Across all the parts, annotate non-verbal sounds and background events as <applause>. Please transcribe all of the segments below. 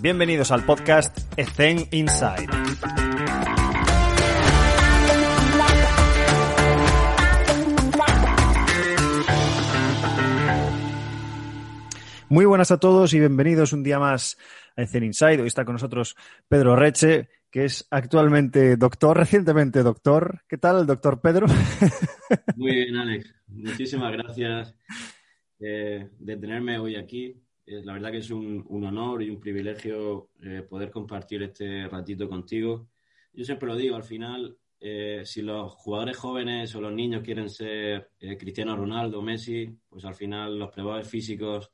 Bienvenidos al podcast Ethen Inside. Muy buenas a todos y bienvenidos un día más a Ethen Inside. Hoy está con nosotros Pedro Reche, que es actualmente doctor, recientemente doctor. ¿Qué tal, doctor Pedro? Muy bien, Alex. Muchísimas gracias eh, de tenerme hoy aquí. Eh, la verdad que es un, honor y un privilegio eh, poder compartir este ratito contigo. Yo siempre lo digo, al final, si los jugadores jóvenes o los niños quieren ser Cristiano Ronaldo, Messi, pues al final los probadores físicos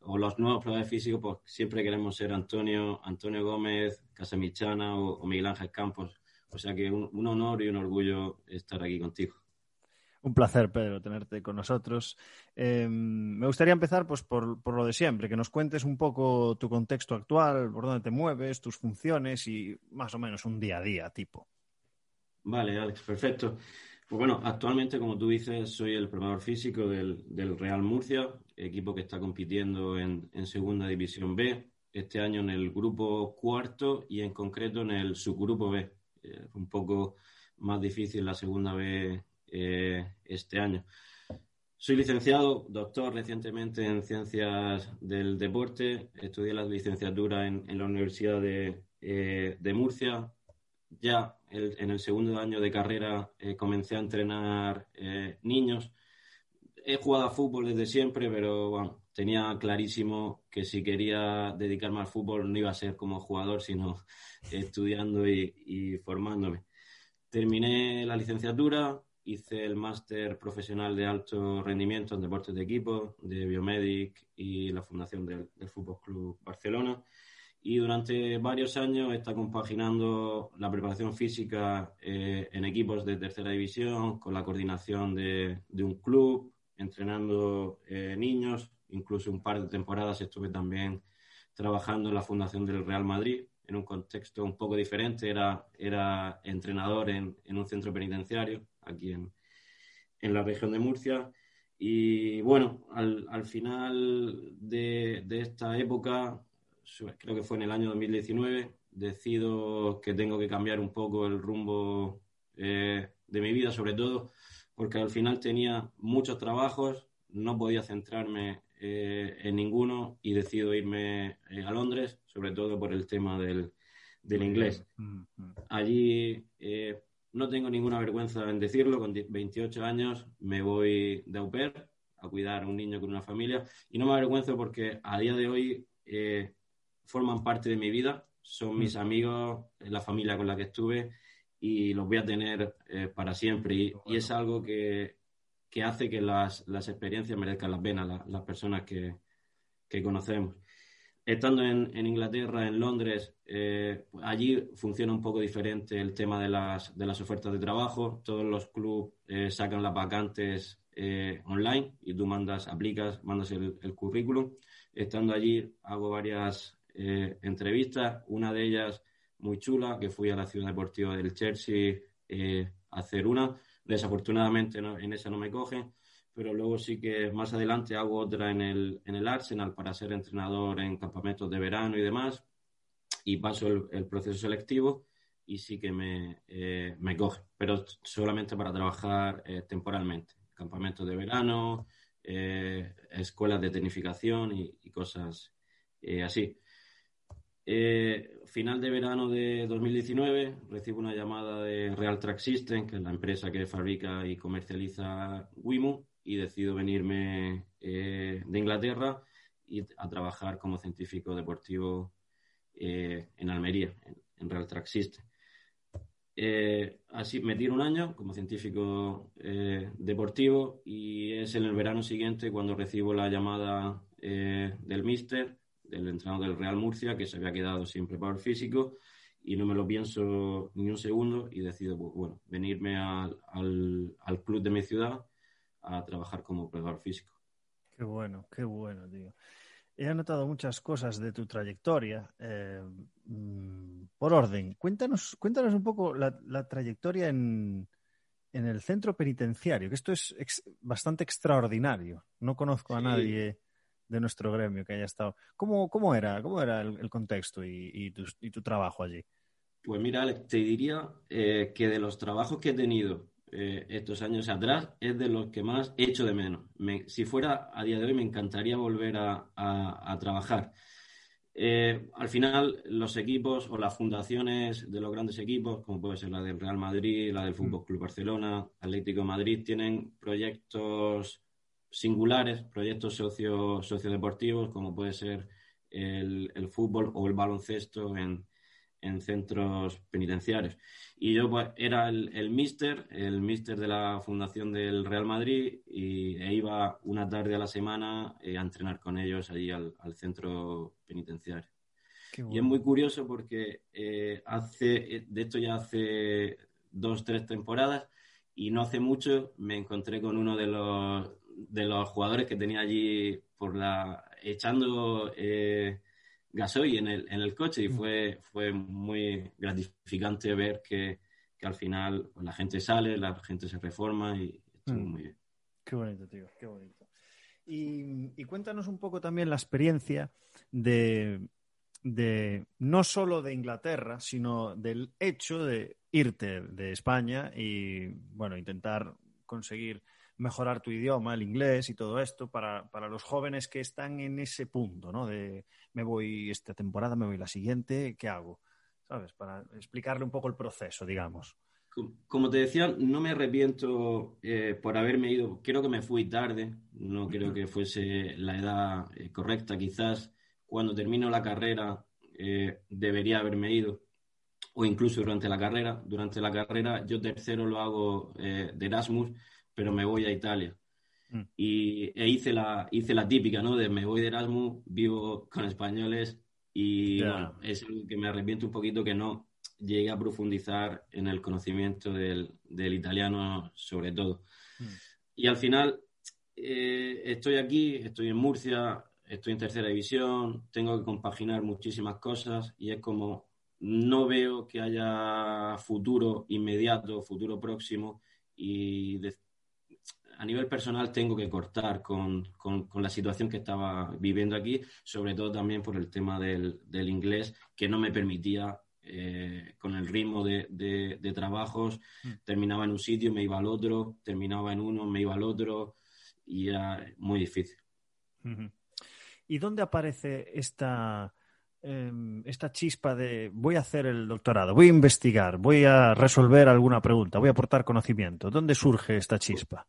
o los nuevos probadores físicos, pues siempre queremos ser Antonio, Antonio Gómez, Casamichana o, o Miguel Ángel Campos. O sea que un honor y un orgullo estar aquí contigo. Un placer, Pedro, tenerte con nosotros. Em, me gustaría empezar pues, por, lo de siempre, que nos cuentes un poco tu contexto actual, por dónde te mueves, tus funciones y más o menos un día a día tipo. Vale, Alex, perfecto. Pues bueno, actualmente, como tú dices, soy el preparador físico del, Real Murcia, equipo que está compitiendo en, Segunda División B, este año en el grupo cuarto y en concreto en el subgrupo B. Eh, un poco más difícil la Segunda B eh, este año. Soy licenciado, doctor recientemente en Ciencias del Deporte. Estudié la licenciatura en, la Universidad de, eh, Murcia. Ya en el segundo año de carrera eh, comencé a entrenar niños. He jugado a fútbol desde siempre, pero bueno, tenía clarísimo que si quería dedicarme al fútbol no iba a ser como jugador, sino <laughs> estudiando y formándome. Terminé la licenciatura, hice el máster profesional de alto rendimiento en deportes de equipo de Biomedic y la fundación del, Fútbol Club Barcelona. Y durante varios años está compaginando la preparación física eh, en equipos de tercera división con la coordinación de, un club, entrenando eh, niños. Incluso un par de temporadas estuve también trabajando en la fundación del Real Madrid en un contexto un poco diferente. Era, era entrenador en, en un centro penitenciario aquí en, en la región de Murcia. Y bueno, al, al final de, de, esta época, creo que fue en el año 2019, decido que tengo que cambiar un poco el rumbo eh, de mi vida, sobre todo porque al final tenía muchos trabajos, no podía centrarme eh, en ninguno y decido irme eh, a Londres, sobre todo por el tema del, del inglés. Mm, mm. No tengo ninguna vergüenza en decirlo, con 28 años me voy de au pair a cuidar a un niño con una familia y no me avergüenzo porque a día de hoy eh, forman parte de mi vida, son mis mm. amigos, la familia con la que estuve y los voy a tener eh, para siempre y, es algo que, hace que las, experiencias merezcan la pena, las personas que, que conocemos. Estando en, Inglaterra, en Londres, eh, allí funciona un poco diferente el tema de las, de las ofertas de trabajo. Todos los clubes eh, sacan las vacantes eh, online y tú mandas, aplicas, mandas el, currículum. Estando allí hago varias entrevistas, una de ellas muy chula, que fui a la ciudad deportiva del Chelsea a hacer una. Desafortunadamente en esa no me cogen pero luego sí que más adelante hago otra en el, en el Arsenal para ser entrenador en campamentos de verano y demás, y paso el, proceso selectivo y sí que me, eh, me coge, pero solamente para trabajar eh, temporalmente, campamentos de verano, eh, escuelas de tecnificación y, y cosas así. final de verano de 2019 recibo una llamada de Real Track System, que es la empresa que fabrica y comercializa Wimu, y decido venirme eh, de Inglaterra y a trabajar como científico deportivo eh, en Almería, en, Real Track. Eh, así me tiro un año como científico deportivo y es en el verano siguiente cuando recibo la llamada del míster, del entrenador del Real Murcia, que se había quedado sin preparador físico y no me lo pienso ni un segundo y decido, bueno, venirme al, al club de mi ciudad a trabajar como preparador físico. Qué bueno, qué bueno, tío. He anotado muchas cosas de tu trayectoria. Eh, mm, por orden, cuéntanos, cuéntanos un poco la, trayectoria en, en, el centro penitenciario, que esto es bastante extraordinario. No conozco a nadie de nuestro gremio que haya estado. ¿Cómo, cómo era, cómo era el, contexto y, tu, trabajo allí? Pues mira, Alex, te diría eh, que de los trabajos que he tenido eh, estos años atrás es de los que más he hecho de menos. si fuera a día de hoy me encantaría volver a, trabajar. Eh, al final, los equipos o las fundaciones de los grandes equipos, como puede ser la del Real Madrid, la del Fútbol Club Barcelona, Atlético Madrid, tienen proyectos singulares, proyectos socio, sociodeportivos, como puede ser el, el fútbol o el baloncesto en, en centros penitenciarios. Y yo pues, era el, el mister, el mister de la fundación del Real Madrid y e iba una tarde a la semana eh, a entrenar con ellos allí al, centro penitenciario. Y es muy curioso porque eh, hace, eh, de esto ya hace dos, tres temporadas y no hace mucho me encontré con uno de los, de los jugadores que tenía allí por la echando gasoil en el, en el coche y mm. fue, fue muy gratificante ver que, al final pues, la gente sale, la gente se reforma y estuvo mm. muy bien. Qué bonito, tío, qué bonito. Y, cuéntanos un poco también la experiencia de, de, no solo de Inglaterra, sino del hecho de irte de España y, bueno, intentar conseguir mejorar tu idioma, el inglés y todo esto para, para, los jóvenes que están en ese punto, ¿no? De me voy esta temporada, me voy la siguiente, ¿qué hago? ¿Sabes? Para explicarle un poco el proceso, digamos. Como te decía, no me arrepiento eh, por haberme ido. Creo que me fui tarde, no creo que fuese la edad eh, correcta. Quizás cuando termino la carrera eh, debería haberme ido, o incluso durante la carrera. Durante la carrera, yo tercero lo hago de Erasmus pero me voy a Italia. Mm. Y e hice la, hice la típica, ¿no? De me voy de Erasmus, vivo con españoles y bueno, es algo que me arrepiento un poquito que no llegué a profundizar en el conocimiento del, del italiano sobre todo. Mm. Y al final eh, estoy aquí, estoy en Murcia, estoy en tercera división, tengo que compaginar muchísimas cosas y es como no veo que haya futuro inmediato, futuro próximo y de, a nivel personal tengo que cortar con, la situación que estaba viviendo aquí, sobre todo también por el tema del, inglés, que no me permitía, eh, con el ritmo de, trabajos, mm. terminaba en un sitio, me iba al otro, terminaba en uno, me iba al otro, y era muy difícil. ¿Y dónde aparece esta, em, esta chispa de voy a hacer el doctorado, voy a investigar, voy a resolver alguna pregunta, voy a aportar conocimiento? ¿Dónde surge esta chispa?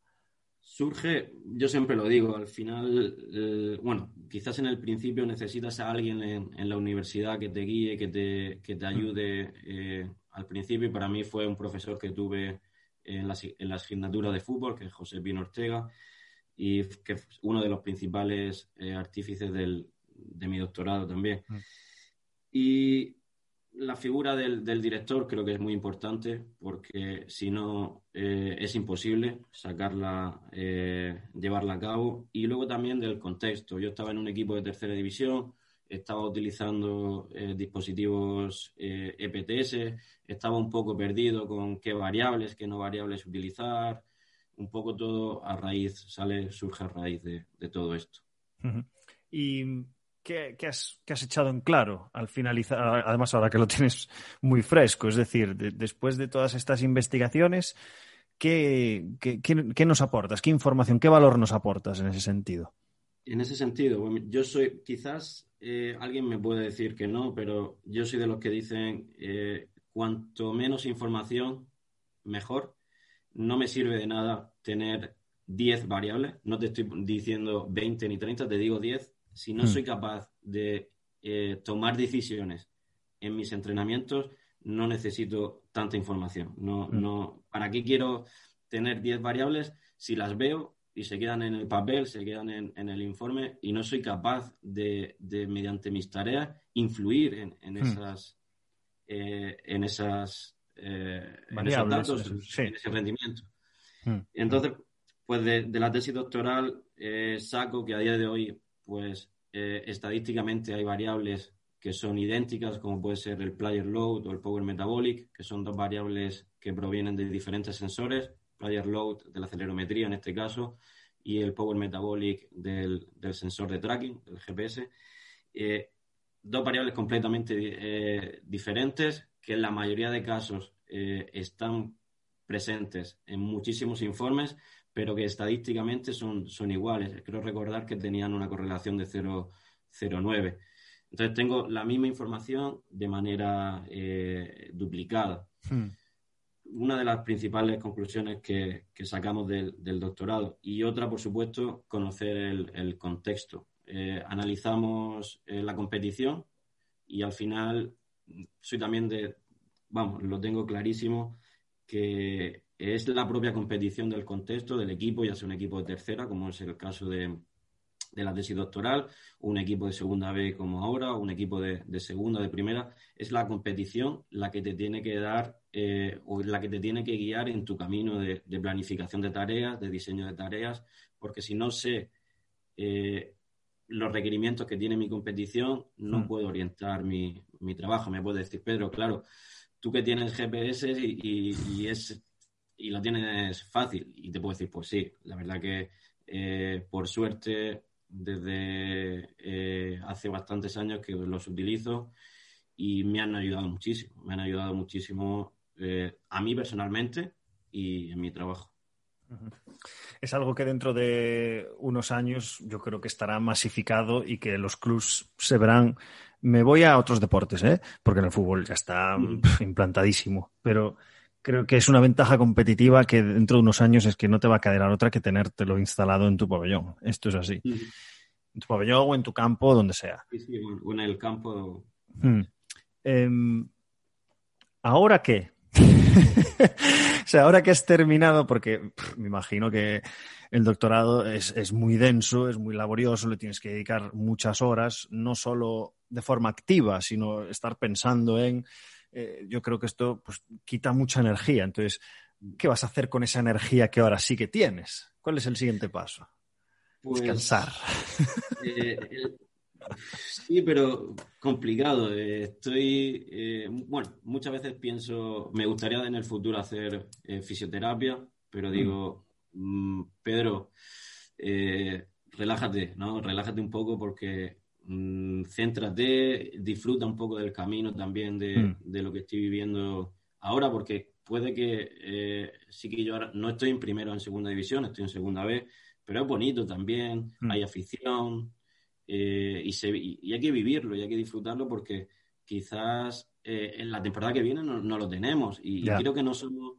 Surge, yo siempre lo digo, al final, eh, bueno, quizás en el principio necesitas a alguien en, la universidad que te guíe, que te, que te ayude eh, al principio. Y para mí fue un profesor que tuve en la, en la asignatura de fútbol, que es José Pino Ortega, y que es uno de los principales eh, artífices del, de mi doctorado también. Mm. Y la figura del, director creo que es muy importante porque si no eh, es imposible sacarla, eh, llevarla a cabo. Y luego también del contexto. Yo estaba en un equipo de tercera división, estaba utilizando eh, dispositivos EPTS, e estaba un poco perdido con qué variables, qué no variables utilizar. Un poco todo a raíz, sale, surge a raíz de, todo esto. Y ¿Qué, has, echado en claro al finalizar? Además, ahora que lo tienes muy fresco, es decir, después de todas estas investigaciones, ¿qué, nos aportas? ¿Qué información, qué valor nos aportas en ese sentido? En ese sentido, yo soy, quizás eh, alguien me puede decir que no, pero yo soy de los que dicen, eh, cuanto menos información, mejor. No me sirve de nada tener 10 variables, no te estoy diciendo 20 ni 30, te digo 10 si no hmm. soy capaz de eh, tomar decisiones en mis entrenamientos, no necesito tanta información. No, hmm. no, ¿Para qué quiero tener 10 variables si las veo y se quedan en el papel, se quedan en, el informe y no soy capaz de, mediante mis tareas, influir en, hmm. esas, eh, en esas eh, datos, en ese rendimiento. Entonces, pues de, de, la tesis doctoral saco que a día de hoy pues eh, estadísticamente hay variables que son idénticas, como puede ser el player load o el power metabolic, que son dos variables que provienen de diferentes sensores, player load de la acelerometría en este caso, y el Power Metabolic del, sensor de tracking, el GPS. Eh, dos variables completamente eh, diferentes que en la mayoría de casos están presentes en muchísimos informes, pero que estadísticamente son, son iguales. Creo recordar que tenían una correlación de 0,09. Entonces tengo la misma información de manera duplicada. Hmm una de las principales conclusiones que, sacamos del, doctorado. Y otra, por supuesto, conocer el, contexto. Eh, analizamos eh, la competición y al final soy también de, vamos, lo tengo clarísimo, que es la propia competición del contexto del equipo, ya sea un equipo de tercera, como es el caso de, de la tesis doctoral, un equipo de segunda B como ahora, un equipo de, segunda, de primera, es la competición la que te tiene que dar eh, o la que te tiene que guiar en tu camino de, planificación de tareas, de diseño de tareas, porque si no sé eh, los requerimientos que tiene mi competición, no mm. puedo orientar mi, trabajo. Me puede decir, Pedro, claro, tú que tienes GPS y, es y lo tienes fácil. Y te puedo decir, pues sí, la verdad que eh, por suerte desde eh, hace bastantes años que los utilizo y me han ayudado muchísimo, me han ayudado muchísimo eh, a mí personalmente y en mi trabajo. Es algo que dentro de unos años yo creo que estará masificado y que los clubs se verán. Me voy a otros deportes, ¿eh? porque en el fútbol ya está mm. implantadísimo, pero creo que es una ventaja competitiva que dentro de unos años es que no te va a quedar otra que tenértelo instalado en tu pabellón. Esto es así. En tu pabellón o en tu campo, donde sea. Sí, sí, o en el campo. Hmm. Em, ¿Ahora qué? <laughs> o sea, ahora que has terminado, porque me imagino que el doctorado es, es, muy denso, es muy laborioso, le tienes que dedicar muchas horas, no solo de forma activa, sino estar pensando en eh, yo creo que esto pues, quita mucha energía. Entonces, ¿qué vas a hacer con esa energía que ahora sí que tienes? ¿Cuál es el siguiente paso? Pues, Descansar. <laughs> Eh, sí, pero complicado. Eh, estoy, bueno, muchas veces pienso, me gustaría en el futuro hacer fisioterapia, pero digo, mm, Pedro, relájate, ¿no? Relájate un poco porque Mm, céntrate, disfruta un poco del camino también mm. de, lo que estoy viviendo ahora, porque puede que eh, sí que yo ahora no estoy en primero en segunda división, estoy en segunda B, pero es bonito también, mm. hay afición eh, y, se, y, hay que vivirlo y hay que disfrutarlo porque quizás eh, en la temporada que viene no, lo tenemos y, creo que no somos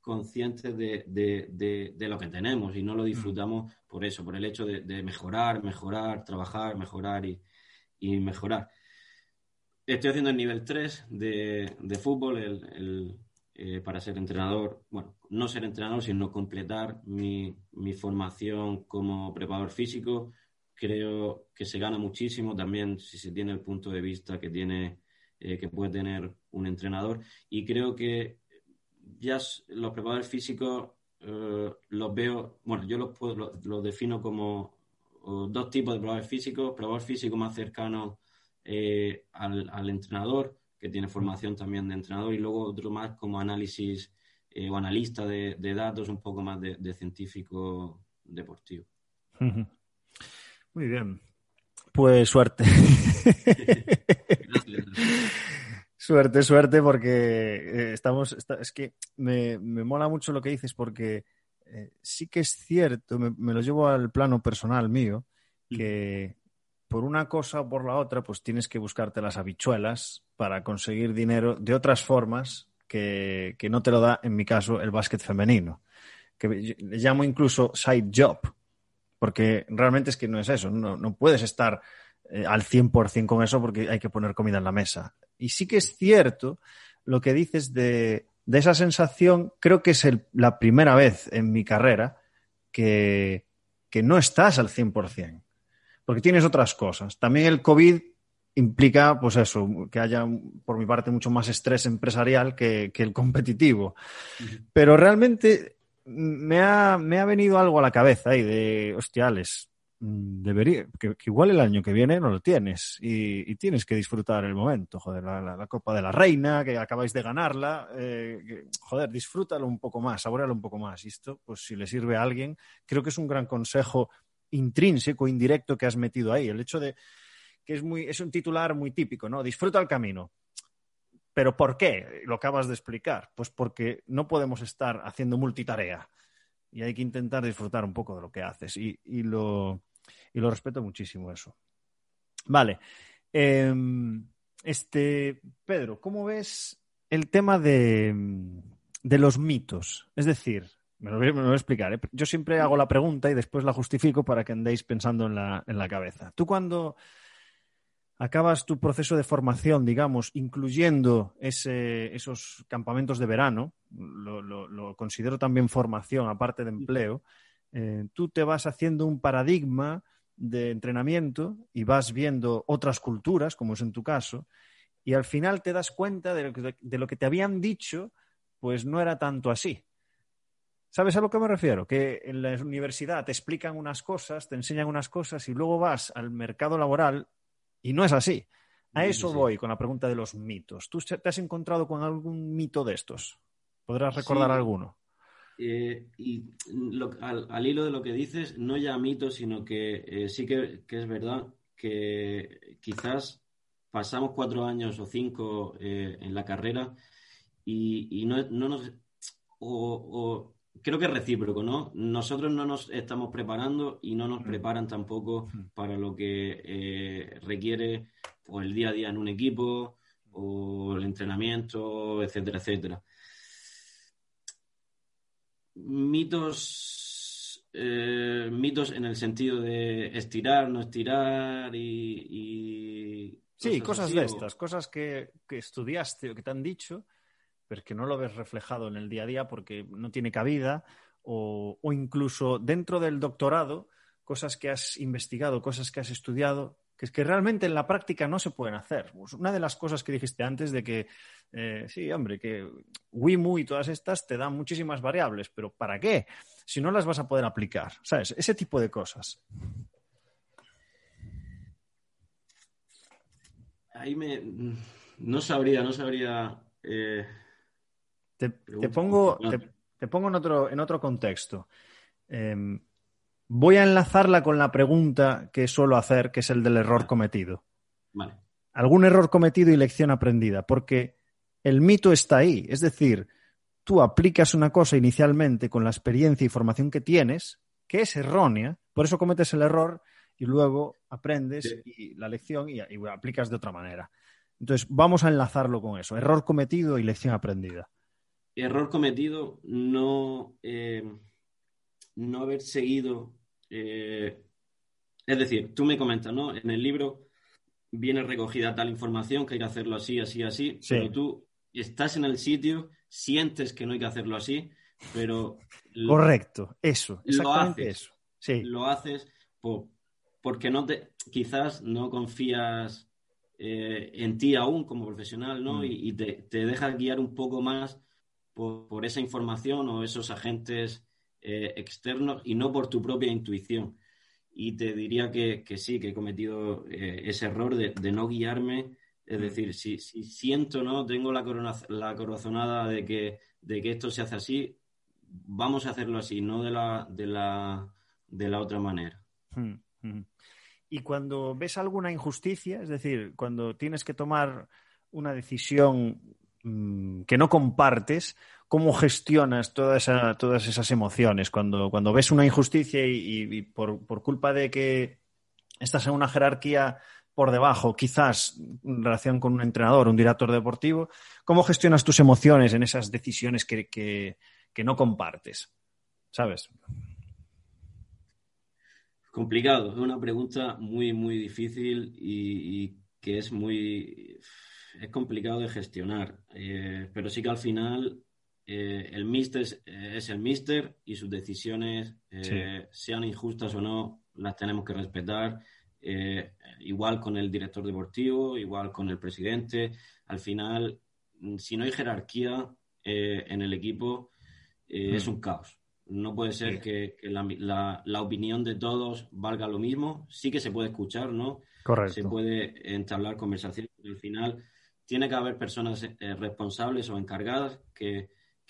conscientes de, de, lo que tenemos y no lo disfrutamos por eso, por el hecho de, mejorar, mejorar, trabajar, mejorar y, mejorar. Estoy haciendo el nivel 3 de, fútbol el, eh, para ser entrenador, bueno, no ser entrenador, sino completar mi, formación como preparador físico. Creo que se gana muchísimo también si se tiene el punto de vista que tiene eh, que puede tener un entrenador y creo que ya los preparadores físicos eh, los veo, bueno, yo los, los, defino como dos tipos de probadores físicos, probador físico más cercano eh, al, entrenador, que tiene formación también de entrenador, y luego otro más como análisis eh, o analista de, datos, un poco más de, científico deportivo. Muy bien. Pues suerte. <laughs> Suerte, suerte, porque eh, estamos. es que me, mola mucho lo que dices, porque eh, sí que es cierto, me, lo llevo al plano personal mío, mm. que por una cosa o por la otra, pues tienes que buscarte las habichuelas para conseguir dinero de otras formas que, no te lo da, en mi caso, el básquet femenino. Que le llamo incluso side job, porque realmente es que no es eso, no, no puedes estar eh, al 100% con eso porque hay que poner comida en la mesa. Y sí que es cierto lo que dices de, esa sensación, creo que es la primera vez en mi carrera que, no estás al 100%, porque tienes otras cosas. También el COVID implica, pues eso, que haya, por mi parte, mucho más estrés empresarial que, el competitivo. Pero realmente me ha, me ha, venido algo a la cabeza ahí de, hostiales, debería, que, igual el año que viene no lo tienes y, tienes que disfrutar el momento, joder, la, Copa de la Reina, que acabáis de ganarla, eh, joder, disfrútalo un poco más, saborealo un poco más. Y esto, pues si le sirve a alguien, creo que es un gran consejo intrínseco, indirecto que has metido ahí. El hecho de que es, muy, es un titular muy típico, ¿no? Disfruta el camino. ¿Pero por qué? Lo acabas de explicar. Pues porque no podemos estar haciendo multitarea y hay que intentar disfrutar un poco de lo que haces. Y, lo, lo, respeto muchísimo eso. Vale. Em, este, Pedro, ¿cómo ves el tema de, de los mitos? Es decir, me lo, voy, a explicar. ¿eh? Yo siempre hago la pregunta y después la justifico para que andéis pensando en la, en la cabeza. Tú cuando acabas tu proceso de formación, digamos, incluyendo esos campamentos de verano, lo, considero también formación, aparte de empleo, eh, tú te vas haciendo un paradigma de entrenamiento y vas viendo otras culturas, como es en tu caso, y al final te das cuenta de lo que, de lo que te habían dicho, pues no era tanto así. ¿Sabes a lo que me refiero? Que en la universidad te explican unas cosas, te enseñan unas cosas y luego vas al mercado laboral y no es así. A eso voy con la pregunta de los mitos. ¿Tú te has encontrado con algún mito de estos? ¿Podrás recordar alguno? Eh, y al, hilo de lo que dices, no ya mitos, sino que eh, sí que, es verdad que quizás pasamos cuatro años o cinco eh, en la carrera y, no, nos... o, creo que es recíproco, ¿no? Nosotros no nos estamos preparando y no nos mm. preparan tampoco mm. para lo que eh, requiere pues, el día a día en un equipo o el entrenamiento, etcétera, etcétera. Mitos, eh, mitos en el sentido de estirar, no estirar y... sí, cosas de estas, cosas que, que estudiaste o que te han dicho pero que no lo ves reflejado en el día a día porque no tiene cabida o, incluso dentro del doctorado, cosas que has investigado, cosas que has estudiado, que es que realmente en la práctica no se pueden hacer. Pues una de las cosas que dijiste antes de que, eh, sí, hombre, que WIMU y todas estas te dan muchísimas variables, pero ¿para qué? Si no las vas a poder aplicar, ¿sabes? Ese tipo de cosas. Ahí me... No sabría, no sabría... Eh, te, pongo, te, pongo en otro, en otro contexto. Em, voy a enlazarla con la pregunta que suelo hacer, que es el del error cometido. Vale. Algún error cometido y lección aprendida, porque el mito está ahí. Es decir, tú aplicas una cosa inicialmente con la experiencia y formación que tienes, que es errónea, por eso cometes el error y luego aprendes y la lección y, y aplicas de otra manera. Entonces, vamos a enlazarlo con eso. Error cometido y lección aprendida error cometido no, eh, no haber seguido. Eh, es decir, tú me comentas, ¿no? En el libro viene recogida tal información que hay que hacerlo así, así, así, pero tú estás en el sitio, sientes que no hay que hacerlo así, pero... Correcto, eso, exactamente lo eso. Sí. Lo haces porque no te, quizás no confías eh, en ti aún como profesional, ¿no? Mm. Y, te, te dejas guiar un poco más por, esa información o esos agentes eh, externos y no por tu propia intuición. Y te diría que, sí, que he cometido eh, ese error de, no guiarme. Es mm. decir, si, siento, ¿no? Tengo la, la corazonada de que, de que esto se hace así, vamos a hacerlo así, no de la, de la, de la otra manera. Mm, mm. Y cuando ves alguna injusticia, es decir, cuando tienes que tomar una decisión Mm, que no compartes, ¿cómo gestionas todas esas emociones? Cuando, cuando ves una injusticia y, por, culpa de que estás en una jerarquía por debajo, quizás en relación con un entrenador, un director deportivo, ¿cómo gestionas tus emociones en esas decisiones que, no compartes? ¿Sabes? Complicado, es una pregunta muy, muy difícil y que es muy es complicado de gestionar, eh, pero sí que al final eh, el mister es, el mister y sus decisiones, eh, sean injustas o no, las tenemos que respetar. igual con el director deportivo, igual con el presidente. Al final, si no hay jerarquía en el equipo, es hmm. un caos. No puede ser que, la, opinión de todos valga lo mismo. Sí que se puede escuchar, ¿no? Correcto. Se puede entablar conversaciones. Al final tiene que haber personas eh, responsables o encargadas que,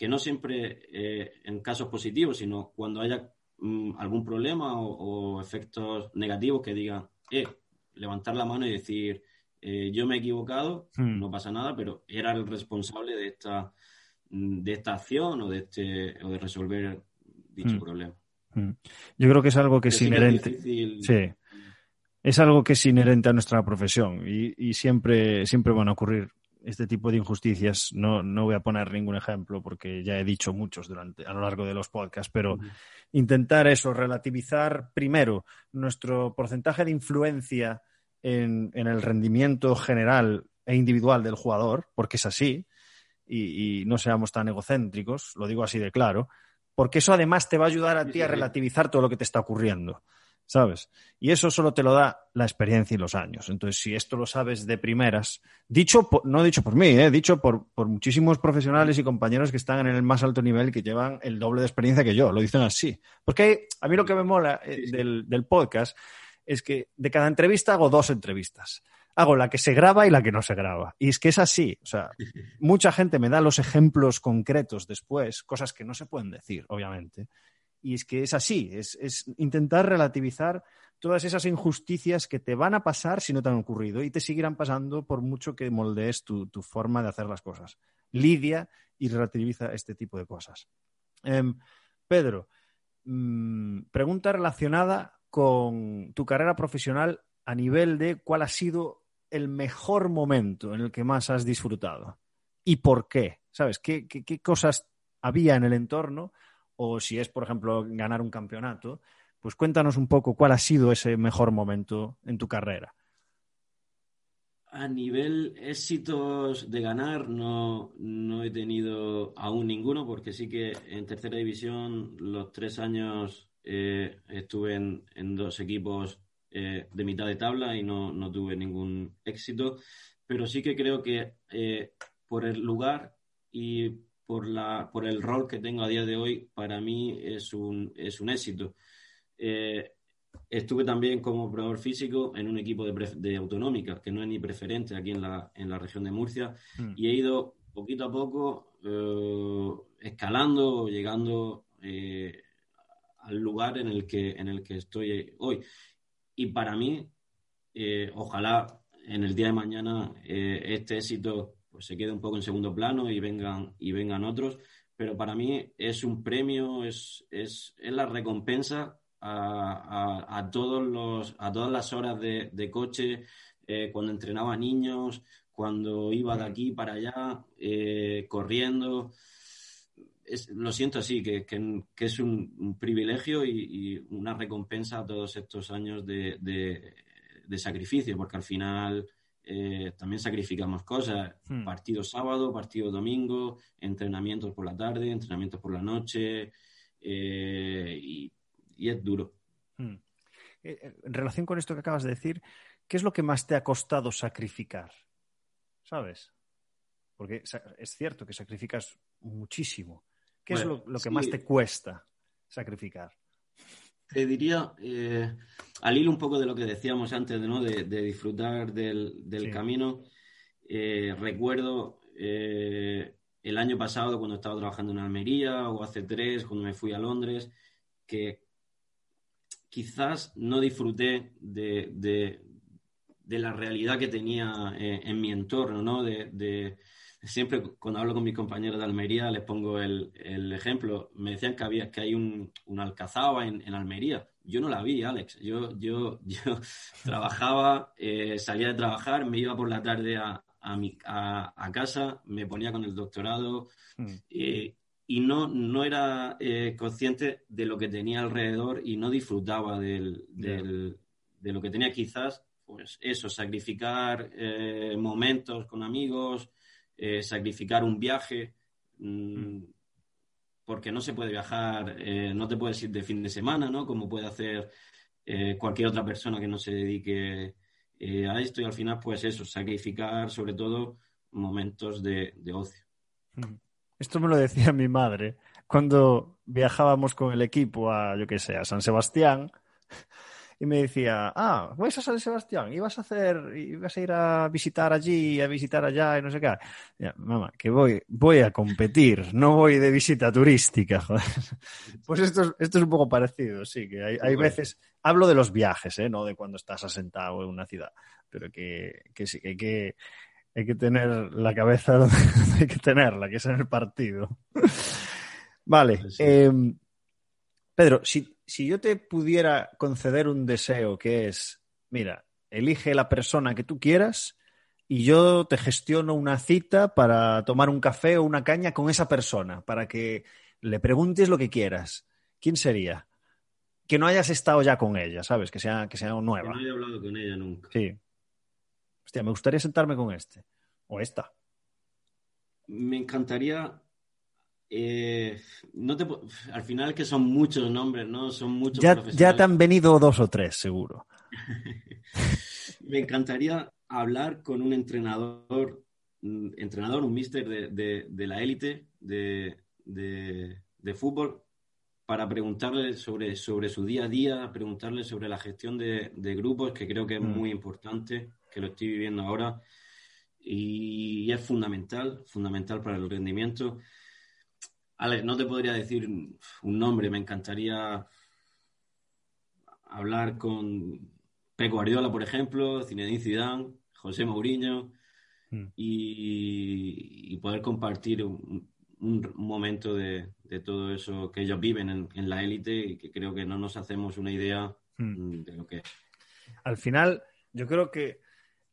no siempre eh, en casos positivos, sino cuando haya mm, algún problema o, efectos negativos que digan, eh, levantar la mano y decir, eh, yo me he equivocado, hmm. no pasa nada, pero era el responsable de esta, mm, de esta acción o de, este, o de resolver dicho hmm. problema. Hmm. Yo creo que es algo que es inherente. Sí. Es algo que es inherente a nuestra profesión y, siempre, siempre van a ocurrir este tipo de injusticias. No, no voy a poner ningún ejemplo porque ya he dicho muchos durante, a lo largo de los podcasts, pero intentar eso, relativizar primero nuestro porcentaje de influencia en, el rendimiento general e individual del jugador, porque es así, y, no seamos tan egocéntricos, lo digo así de claro, porque eso además te va a ayudar a ti a relativizar todo lo que te está ocurriendo. ¿Sabes? Y eso solo te lo da la experiencia y los años. Entonces, si esto lo sabes de primeras, dicho, no dicho por mí, ¿eh? dicho por, muchísimos profesionales y compañeros que están en el más alto nivel y que llevan el doble de experiencia que yo, lo dicen así. Porque a mí lo que me mola eh, del, del podcast es que de cada entrevista hago dos entrevistas hago la que se graba y la que no se graba. Y es que es así. O sea, mucha gente me da los ejemplos concretos después, cosas que no se pueden decir, obviamente. Y es que es así, es, intentar relativizar todas esas injusticias que te van a pasar si no te han ocurrido y te seguirán pasando por mucho que moldees tu, forma de hacer las cosas. Lidia y relativiza este tipo de cosas. Em, Pedro, mm, pregunta relacionada con tu carrera profesional a nivel de cuál ha sido el mejor momento en el que más has disfrutado y por qué. ¿Sabes? qué cosas había en el entorno o si es, por ejemplo, ganar un campeonato, pues cuéntanos un poco cuál ha sido ese mejor momento en tu carrera. A nivel éxitos de ganar, no, he tenido aún ninguno, porque sí que en tercera división los tres años eh, estuve en, dos equipos eh, de mitad de tabla y no, no, tuve ningún éxito, pero sí que creo que eh, por el lugar y por, la, por el rol que tengo a día de hoy, para mí es un, es un éxito. Eh, estuve también como probador físico en un equipo de, de, autonómica, que no es ni preferente aquí en la, en la región de Murcia, hmm. y he ido poquito a poco eh, escalando, llegando eh, al lugar en el, que, en el que estoy hoy. Y para mí, ojalá en el día de mañana este éxito pues se quede un poco en segundo plano y vengan, y vengan otros. Pero para mí es un premio, es, es, es la recompensa a, a, todos los, a todas las horas de, de coche, eh, cuando entrenaba niños, cuando iba de aquí para allá, eh, corriendo. lo siento así, que, que, es un, privilegio y, y, una recompensa a todos estos años de, de, de sacrificio, porque al final eh, también sacrificamos cosas, hmm. partido sábado, partido domingo, entrenamientos por la tarde, entrenamientos por la noche, eh, y, es duro. Hmm. Eh, en relación con esto que acabas de decir, ¿qué es lo que más te ha costado sacrificar? ¿Sabes? Porque es cierto que sacrificas muchísimo. ¿Qué es lo, que más te cuesta sacrificar? Te diría, eh, al hilo un poco de lo que decíamos antes, ¿no? de, disfrutar del, camino, eh, recuerdo eh, el año pasado cuando estaba trabajando en Almería o hace tres, cuando me fui a Londres, que quizás no disfruté de, la realidad que tenía en mi entorno, ¿no? de siempre cuando hablo con mis compañeros de Almería les pongo el, ejemplo. Me decían que había que hay un, alcazaba en, Almería. Yo no la vi, Alex. Yo, yo, <laughs> yo trabajaba, eh, salía de trabajar, me iba por la tarde a, a, casa, me ponía con el doctorado mm. eh, y no, no era eh, consciente de lo que tenía alrededor y no disfrutaba del, de lo que tenía quizás, pues eso, sacrificar momentos con amigos, eh, sacrificar un viaje, mm, mm. porque no se puede viajar, eh, no te puedes ir de fin de semana, ¿no? Como puede hacer eh, cualquier otra persona que no se dedique a esto y al final, pues eso, sacrificar sobre todo momentos de, ocio. Esto me lo decía <laughs> mi madre cuando viajábamos con el equipo a, yo qué sé, a San Sebastián, y me decía, ah, vais a San Sebastián, ibas a hacer, ibas a ir a visitar allí, a visitar allá y no sé qué. mamá, que voy, voy a competir, no voy de visita turística, <laughs> joder. Pues esto es, esto es un poco parecido, sí, que hay, hay veces, hablo de los viajes, ¿eh? no de cuando estás asentado en una ciudad, pero que, que sí, que hay que, hay que tener la cabeza <laughs> donde hay que tenerla, que es en el partido. <laughs> vale. Eh, Pedro, si, si yo te pudiera conceder un deseo que es, mira, elige la persona que tú quieras y yo te gestiono una cita para tomar un café o una caña con esa persona, para que le preguntes lo que quieras. ¿Quién sería? Que no hayas estado ya con ella, ¿sabes? Que sea, que sea nueva. Que no haya hablado con ella nunca. Sí. Hostia, me gustaría sentarme con este. O esta. Me encantaría eh, no te, al final que son muchos nombres, ¿no? Son muchos ya, ya te han venido dos o tres, seguro. <laughs> Me encantaría hablar con un entrenador, un entrenador, un mister de, la élite de, fútbol para preguntarle sobre, sobre su día a día, preguntarle sobre la gestión de, grupos, que creo que es mm. muy importante, que lo estoy viviendo ahora y es fundamental, fundamental para el rendimiento. Alex, no te podría decir un nombre, me encantaría hablar con Pep Guardiola, por ejemplo, Zinedine Zidane, José Mourinho hmm. y, poder compartir un, momento de, todo eso que ellos viven en, la élite y que creo que no nos hacemos una idea hmm. de lo que es. Al final, yo creo que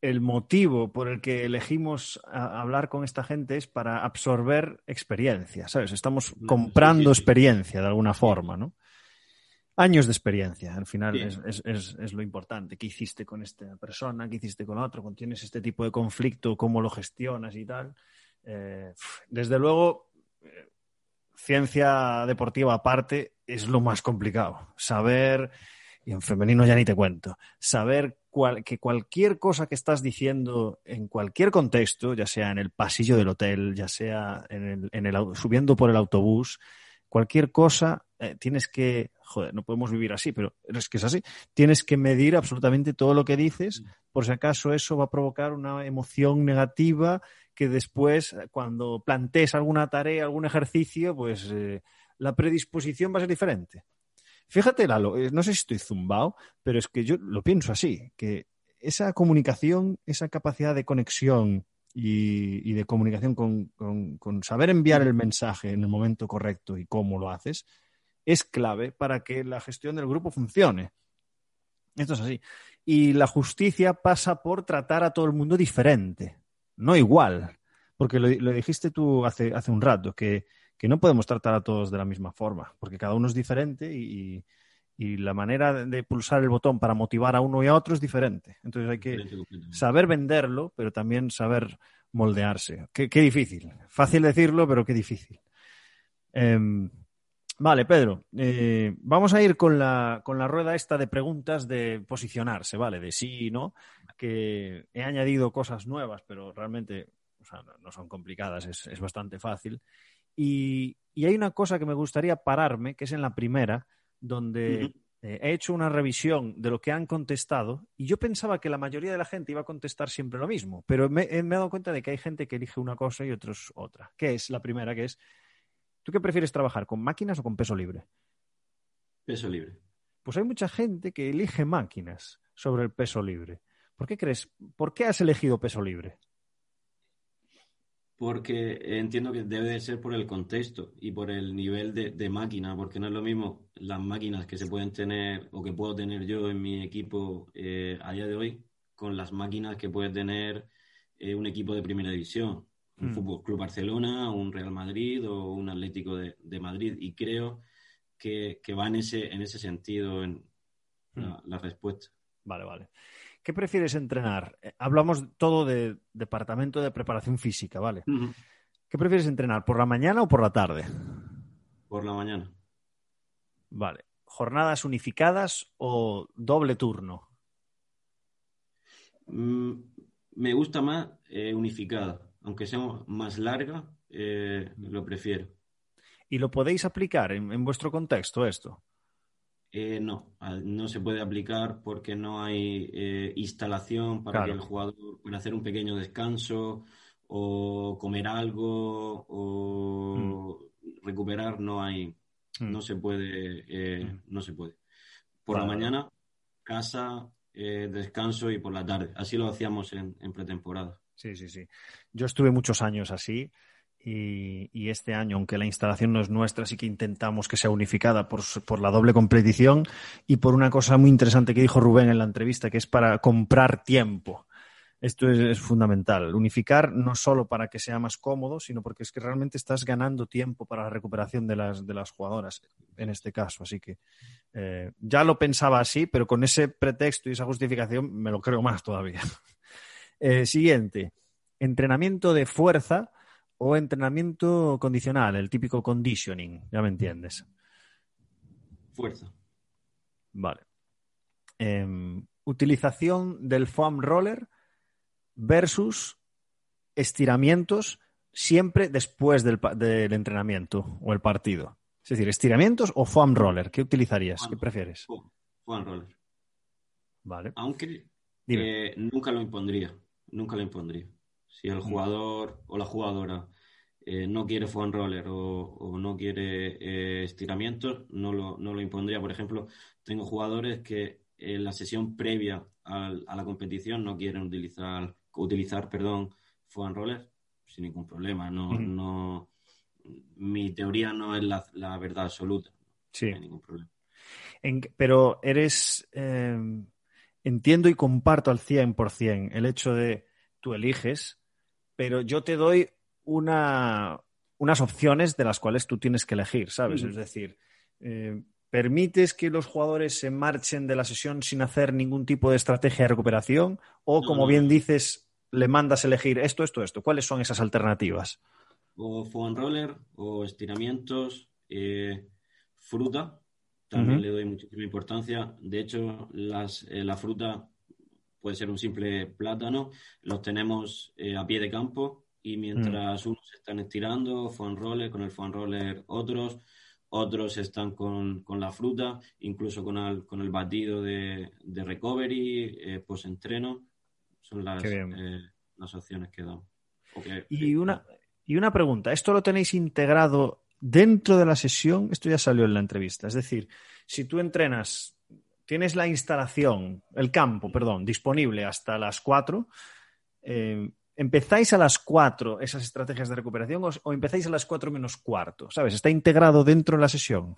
el motivo por el que elegimos hablar con esta gente es para absorber experiencia, ¿sabes? Estamos comprando experiencia de alguna forma, ¿no? Años de experiencia, al final es, lo importante. ¿Qué hiciste con esta persona? ¿Qué hiciste con otro? Cuando tienes este tipo de conflicto, ¿cómo lo gestionas y tal? Eh, desde luego, eh, ciencia deportiva aparte es lo más complicado. Saber, y en femenino ya ni te cuento, saber que cualquier cosa que estás diciendo en cualquier contexto, ya sea en el pasillo del hotel, ya sea en el, subiendo por el autobús, cualquier cosa, eh, tienes que, joder, no podemos vivir así, pero es que es así, tienes que medir absolutamente todo lo que dices, mm. por si acaso eso va a provocar una emoción negativa que después, cuando plantees alguna tarea, algún ejercicio, pues eh, la predisposición va a ser diferente. Fíjate, Lalo, eh, no sé si estoy zumbado, pero es que yo lo pienso así, que esa comunicación, esa capacidad de conexión y, de comunicación con, saber enviar el mensaje en el momento correcto y cómo lo haces, es clave para que la gestión del grupo funcione. Esto es así. Y la justicia pasa por tratar a todo el mundo diferente, no igual. Porque lo, dijiste tú hace, hace un rato, que que no podemos tratar a todos de la misma forma, porque cada uno es diferente y, la manera de pulsar el botón para motivar a uno y a otro es diferente. Entonces hay que saber venderlo, pero también saber moldearse. Qué, difícil. Fácil decirlo, pero qué difícil. Em, vale, Pedro. Eh, vamos a ir con la, con la rueda esta de preguntas de posicionarse, ¿vale? De sí y no, que he añadido cosas nuevas, pero realmente no son complicadas, es, es bastante fácil. Y, hay una cosa que me gustaría pararme, que es en la primera, donde eh, he hecho una revisión de lo que han contestado y yo pensaba que la mayoría de la gente iba a contestar siempre lo mismo, pero me, he dado cuenta de que hay gente que elige una cosa y otros otra. ¿Qué es la primera? Que es, ¿tú qué prefieres trabajar, con máquinas o con peso libre? Peso libre. Pues hay mucha gente que elige máquinas sobre el peso libre. ¿Por qué crees? ¿Por qué has elegido peso libre? Porque entiendo que debe de ser por el contexto y por el nivel de, máquina, porque no es lo mismo las máquinas que se pueden tener o que puedo tener yo en mi equipo eh, a día de hoy con las máquinas que puede tener eh, un equipo de primera división, un mm. Fútbol Club Barcelona, un Real Madrid o un Atlético de, Madrid. Y creo que, va en ese, en ese sentido en la, mm. la respuesta. Vale, vale. ¿Qué prefieres entrenar? Eh, hablamos todo de departamento de preparación física, ¿vale? ¿Qué prefieres entrenar? ¿Por la mañana o por la tarde? Por la mañana. Vale. ¿Jornadas unificadas o doble turno? Mm, me gusta más eh, unificada. Aunque sea más larga, eh, lo prefiero. ¿Y lo podéis aplicar en, vuestro contexto esto? Eh, no, no se puede aplicar porque no hay eh, instalación para que el jugador pueda hacer un pequeño descanso o comer algo o mm. recuperar. No hay, mm. no se puede, eh, mm. no se puede. Por la mañana, casa, descanso y por la tarde. Así lo hacíamos en pretemporada. Sí, sí, sí. Yo estuve muchos años así y, este año, aunque la instalación no es nuestra, sí que intentamos que sea unificada por, la doble competición y por una cosa muy interesante que dijo Rubén en la entrevista, que es para comprar tiempo. Esto es, fundamental. Unificar no solo para que sea más cómodo, sino porque es que realmente estás ganando tiempo para la recuperación de las, de las jugadoras, en este caso. Así que eh, ya lo pensaba así, pero con ese pretexto y esa justificación me lo creo más todavía. <laughs> Eh, siguiente, entrenamiento de fuerza o entrenamiento condicional, el típico conditioning, ya me entiendes. Fuerza. Vale. Em, utilización del foam roller versus estiramientos siempre después del, entrenamiento o el partido. Es decir, estiramientos o foam roller. ¿Qué utilizarías? ¿Qué prefieres? Foam roller. Vale. Aunque eh, nunca lo impondría. Nunca lo impondría. Si el jugador o la jugadora eh, no quiere foam roller o, no quiere eh, estiramientos, no lo, no lo impondría. Por ejemplo, tengo jugadores que en la sesión previa a, la competición no quieren utilizar, utilizar perdón, foam roller sin ningún problema. No, mm. no, mi teoría no es la, verdad absoluta. Sí. No hay ningún problema. pero eres, eh, entiendo y comparto al 100% el hecho de tú eliges pero yo te doy una, unas opciones de las cuales tú tienes que elegir, ¿sabes? Es decir, eh, ¿permites que los jugadores se marchen de la sesión sin hacer ningún tipo de estrategia de recuperación? O, como bien dices, le mandas elegir esto, esto, esto. ¿Cuáles son esas alternativas? O foam roller, o estiramientos, eh, fruta. También le doy muchísima importancia. De hecho, las, eh, la fruta puede ser un simple plátano, los tenemos eh, a pie de campo y mientras mm. unos están estirando, foam roller, con el foam roller otros, otros están con, la fruta, incluso con el, con el batido de, recovery, eh, post-entreno, son las, eh, las opciones que damos. y, una, y una pregunta, ¿esto lo tenéis integrado dentro de la sesión? Esto ya salió en la entrevista, es decir, si tú entrenas tienes la instalación, el campo, perdón, disponible hasta las 4, eh, ¿empezáis a las 4 esas estrategias de recuperación o, empezáis a las 4 menos cuarto? ¿Sabes? ¿Está integrado dentro de la sesión?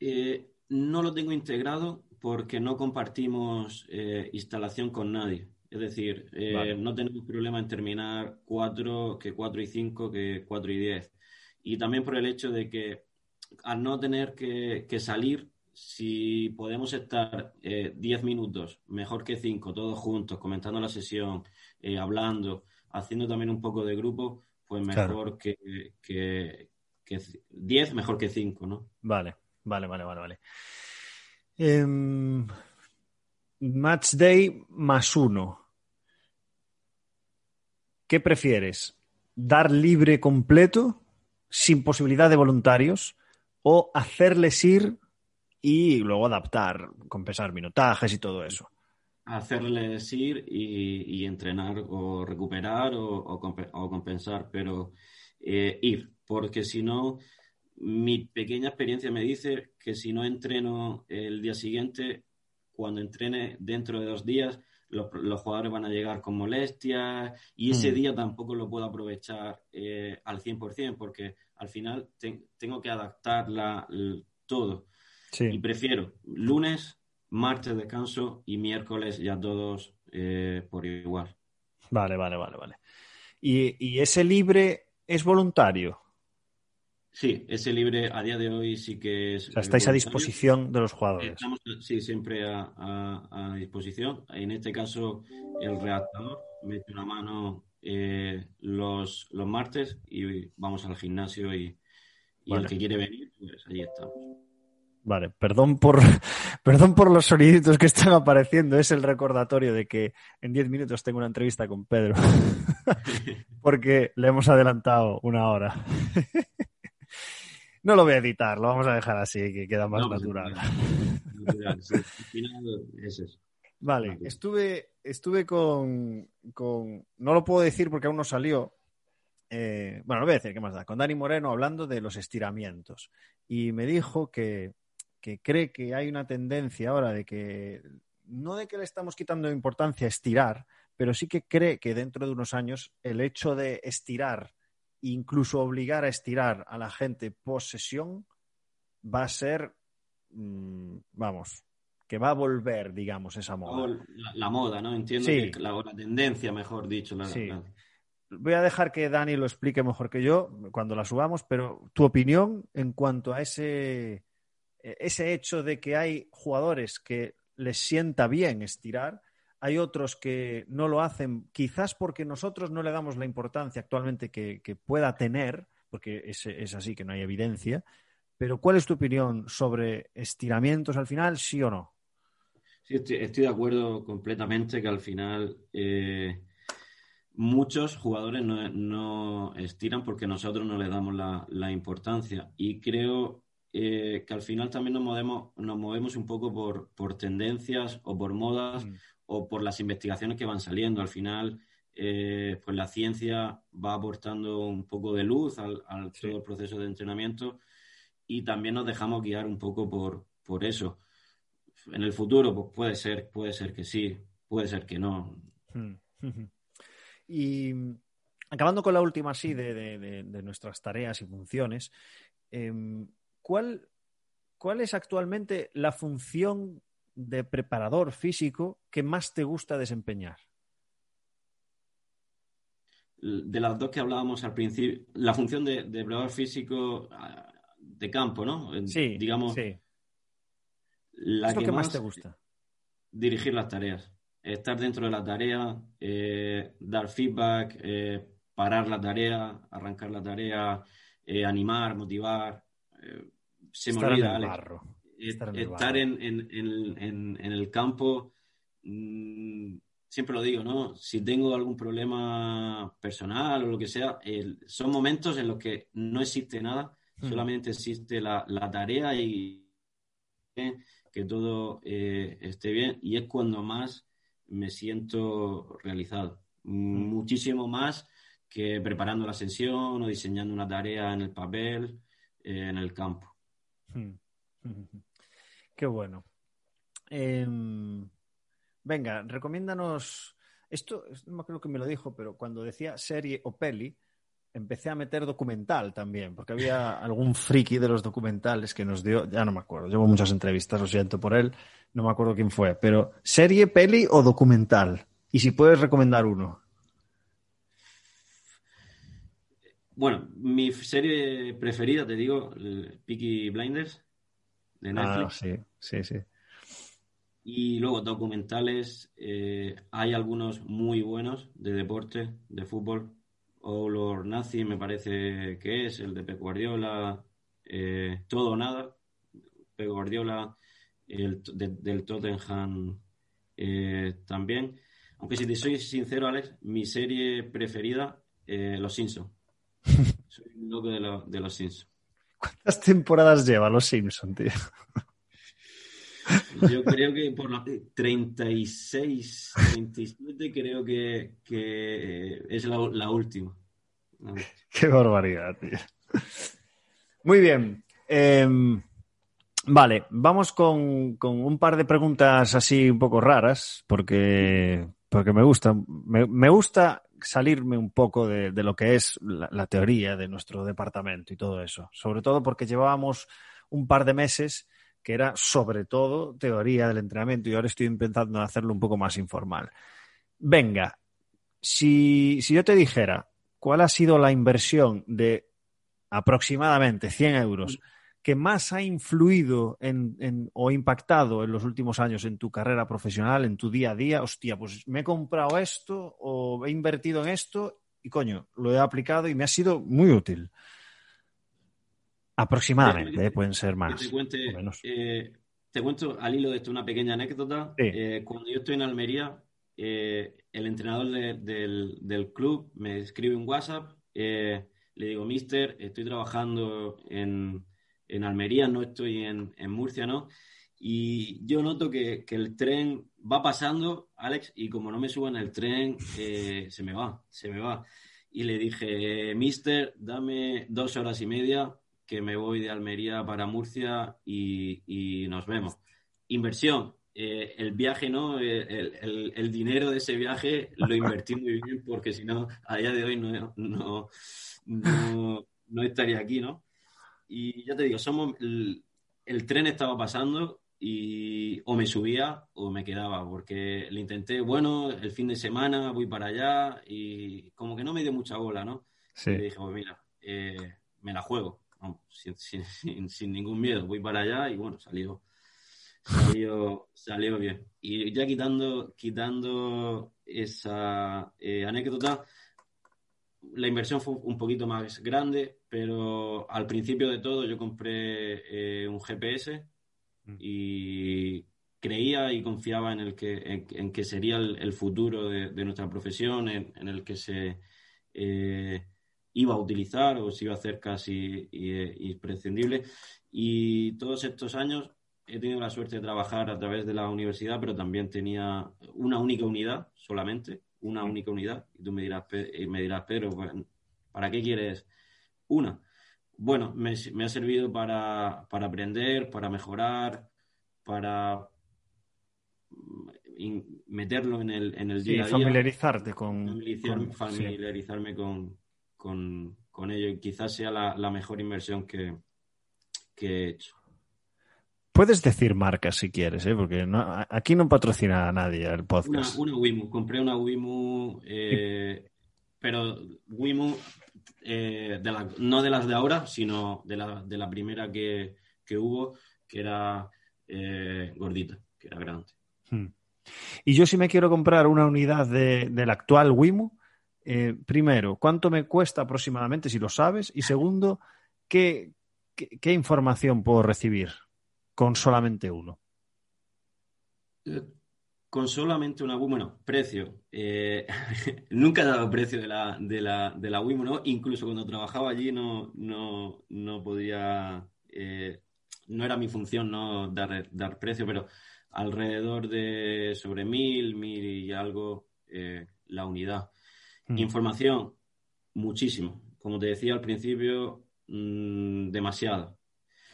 Eh, no lo tengo integrado porque no compartimos eh, instalación con nadie. Es decir, no tenemos problema en terminar 4, que 4 y 5, que 4 y 10. Y también por el hecho de que al no tener que salir, si podemos estar 10 eh, minutos, mejor que 5, todos juntos, comentando la sesión, eh, hablando, haciendo también un poco de grupo, pues mejor que, 10, mejor que 5, ¿no? Vale, vale, vale, vale, vale. Em, match day más uno. ¿Qué prefieres? ¿Dar libre completo, sin posibilidad de voluntarios, o hacerles ir y luego adaptar, compensar minutajes y todo eso. Hacerles ir y, entrenar o recuperar o, compensar, pero eh, ir, porque si no, mi pequeña experiencia me dice que si no entreno el día siguiente, cuando entrene dentro de dos días, los, jugadores van a llegar con molestias y ese hmm. día tampoco lo puedo aprovechar eh, al 100% porque al final tengo que adaptar todo. Y prefiero lunes, martes descanso y miércoles ya todos eh, por igual. Vale, vale, vale, vale. ¿Y, ese libre es voluntario? Sí, ese libre a día de hoy sí que es. O sea, estáis a disposición de los jugadores. Estamos, sí, siempre a, disposición. En este caso, el redactador mete una mano eh, los, los martes y vamos al gimnasio y, el que quiere venir, pues ahí estamos. Vale, perdón por, <laughs> perdón por los soniditos que están apareciendo. Es el recordatorio de que en 10 minutos tengo una entrevista con Pedro. <laughs> Porque le hemos adelantado una hora. <laughs> No lo voy a editar, lo vamos a dejar así, que queda más pues, natural. Vale, estuve, estuve con, No lo puedo decir porque aún no salió. Eh, bueno, lo voy a decir, ¿qué más da? Con Dani Moreno hablando de los estiramientos. Y me dijo que, que cree que hay una tendencia ahora de que. No de que le estamos quitando importancia a estirar, pero sí que cree que dentro de unos años el hecho de estirar, incluso obligar a estirar a la gente posesión, va a ser, mm, vamos, que va a volver, digamos, esa moda. La, moda, ¿no? Entiendo que la, tendencia, mejor dicho. sí. Voy a dejar que Dani lo explique mejor que yo cuando la subamos, pero tu opinión en cuanto a ese, ese hecho de que hay jugadores que les sienta bien estirar hay otros que no lo hacen, quizás porque nosotros no le damos la importancia actualmente que, pueda tener, porque es, es, así, que no hay evidencia. Pero, ¿cuál es tu opinión sobre estiramientos al final, sí o no? Sí, estoy, de acuerdo completamente que al final eh, muchos jugadores no, estiran porque nosotros no le damos la, importancia. Y creo eh, que al final también nos movemos, nos movemos un poco por, por tendencias o por modas mm o por las investigaciones que van saliendo. Al final, eh, pues la ciencia va aportando un poco de luz al, todo el proceso de entrenamiento y también nos dejamos guiar un poco por, por eso. En el futuro, pues puede ser, puede ser que sí, puede ser que no. Hmm. <laughs> Y acabando con la última, sí, de, nuestras tareas y funciones, em, ¿cuál, ¿cuál es actualmente la función de preparador físico que más te gusta desempeñar? De las dos que hablábamos al principio, la función de, preparador físico ah, de campo, ¿no? Sí, digamos. Sí. La es lo que, más, te gusta? Dirigir las tareas, estar dentro de la tarea, eh, dar feedback, eh, parar la tarea, arrancar la tarea, eh, animar, motivar. Se me olvida, estar, en, el campo, mm, siempre lo digo, ¿no? Si tengo algún problema personal o lo que sea, son momentos en los que no existe nada, hmm. solamente existe la, tarea y que todo eh, esté bien y es cuando más me siento realizado. Hmm. Muchísimo más que preparando la sesión o diseñando una tarea en el papel, eh, en el campo. <laughs> Qué bueno. Em, venga, recomiéndanos. Esto, no me acuerdo que me lo dijo, pero cuando decía serie o peli, empecé a meter documental también, porque había <laughs> algún friki de los documentales que nos dio, ya no me acuerdo, llevo muchas entrevistas, lo siento por él, no me acuerdo quién fue, pero serie, peli o documental. Y si puedes recomendar uno. Bueno, mi serie preferida, te digo, Peaky Blinders. Ah, sí, sí, sí. Y luego documentales, eh, hay algunos muy buenos de deporte, de fútbol. All or Nothing me parece que es, el de Pep Guardiola, eh, Todo o Nada, Pep Guardiola, el del Tottenham eh, también. Aunque si te soy sincero, Alex, mi serie preferida, Los Simpsons. Soy un loco de, de Los Simpsons. ¿Cuántas temporadas lleva Los Simpson, tío? Yo creo que por la 36, 37 creo que, es la, última. Qué barbaridad, tío. Muy bien. Em, vale, vamos con, un par de preguntas así un poco raras, porque, porque me gusta. Me, gusta salirme un poco de, lo que es la, teoría de nuestro departamento y todo eso. Sobre todo porque llevábamos un par de meses que era sobre todo teoría del entrenamiento y ahora estoy intentando hacerlo un poco más informal. Venga, si, yo te dijera cuál ha sido la inversión de aproximadamente 100 euros que más ha influido en, o impactado en los últimos años en tu carrera profesional, en tu día a día, hostia, pues me he comprado esto o he invertido en esto y coño, lo he aplicado y me ha sido muy útil. Aproximadamente, eh, pueden ser más. Te, menos. Eh, te cuento al hilo de esto una pequeña anécdota. Eh, cuando yo estoy en Almería, el entrenador del, club me escribe un WhatsApp. le digo, Mister, estoy trabajando en, en Almería, no estoy en, Murcia, ¿no? Y yo noto que, el tren va pasando, Alex, y como no me subo en el tren, eh, se me va, se me va. Y le dije, mister, dame dos horas y media que me voy de Almería para Murcia y, nos vemos. Inversión, eh, el viaje, ¿no? El, el, dinero de ese viaje lo invertí muy bien porque si no, a día de hoy no, no, no estaría aquí, ¿no? Y ya te digo, somos el, tren estaba pasando y o me subía o me quedaba, porque le intenté, bueno, el fin de semana voy para allá y como que no me dio mucha bola, ¿no? Sí. Y le dije, pues mira, eh, me la juego, sin, ningún miedo, voy para allá y bueno, salió, salió, salió bien. Y ya quitando, quitando esa eh, anécdota, la inversión fue un poquito más grande, pero al principio de todo yo compré eh, un GPS mm. y creía y confiaba en el que, en, que sería el, futuro de, nuestra profesión, en, el que se eh, iba a utilizar o se iba a hacer casi eh, imprescindible. Y todos estos años he tenido la suerte de trabajar a través de la universidad, pero también tenía una única unidad solamente una única unidad. Y tú me dirás, me dirás Pedro, ¿para qué quieres una? Bueno, me, ha servido para, aprender, para mejorar, para mm, meterlo en el, en el día a día. familiarizarte con... familiarizarme con, con, ello y quizás sea la, mejor inversión que, que he hecho. Puedes decir marcas si quieres, ¿eh? porque aquí no patrocina a nadie el podcast. Una, Wimu, compré una Wimu, eh, pero Wimu eh, no de las de ahora, sino de la, de la primera que, hubo, que era eh, gordita, que era grande. Hmm. Y yo si me quiero comprar una unidad de, del actual Wimu, primero, ¿cuánto me cuesta aproximadamente, si lo sabes? Y segundo, qué, qué información puedo recibir? Con solamente uno? Eh, con solamente una Wimo, bueno, precio. Eh, <laughs> nunca he dado precio de la, de la, de la. Incluso cuando trabajaba allí no, no, no podía, eh, no era mi función no dar, dar precio, pero alrededor de sobre mil, mil y algo la unidad. Mm. Información, muchísimo. Como te decía al principio, mm, demasiado.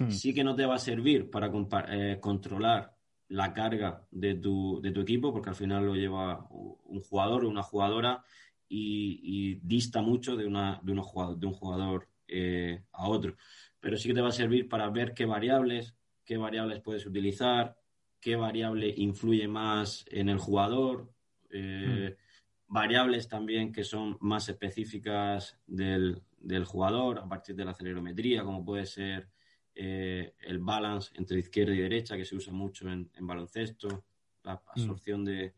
Hmm. Sí que no te va a servir para eh, controlar la carga de tu, de tu, equipo, porque al final lo lleva un jugador o una jugadora y, dista mucho de, una, de, de un jugador eh, a otro. Pero sí que te va a servir para ver qué variables, qué variables puedes utilizar, qué variable influye más en el jugador, eh, hmm. variables también que son más específicas del, del, jugador a partir de la acelerometría, como puede ser eh, el balance entre izquierda y derecha, que se usa mucho en, baloncesto, la mm. absorción de,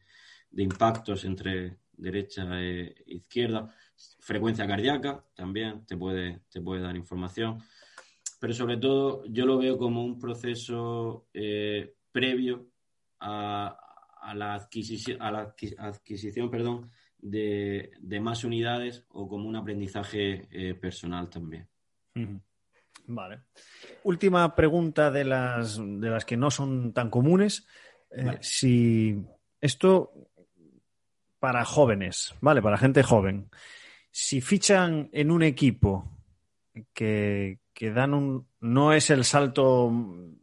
impactos entre derecha e izquierda, frecuencia cardíaca también te puede, te puede dar información, pero sobre todo yo lo veo como un proceso eh, previo a, la adquisición, a la adquisición perdón, de, más unidades o como un aprendizaje eh, personal también. Vale. Última pregunta de las, de las que no son tan comunes. Eh, si esto para jóvenes, ¿vale? Para gente joven. Si fichan en un equipo que, dan un. No es el salto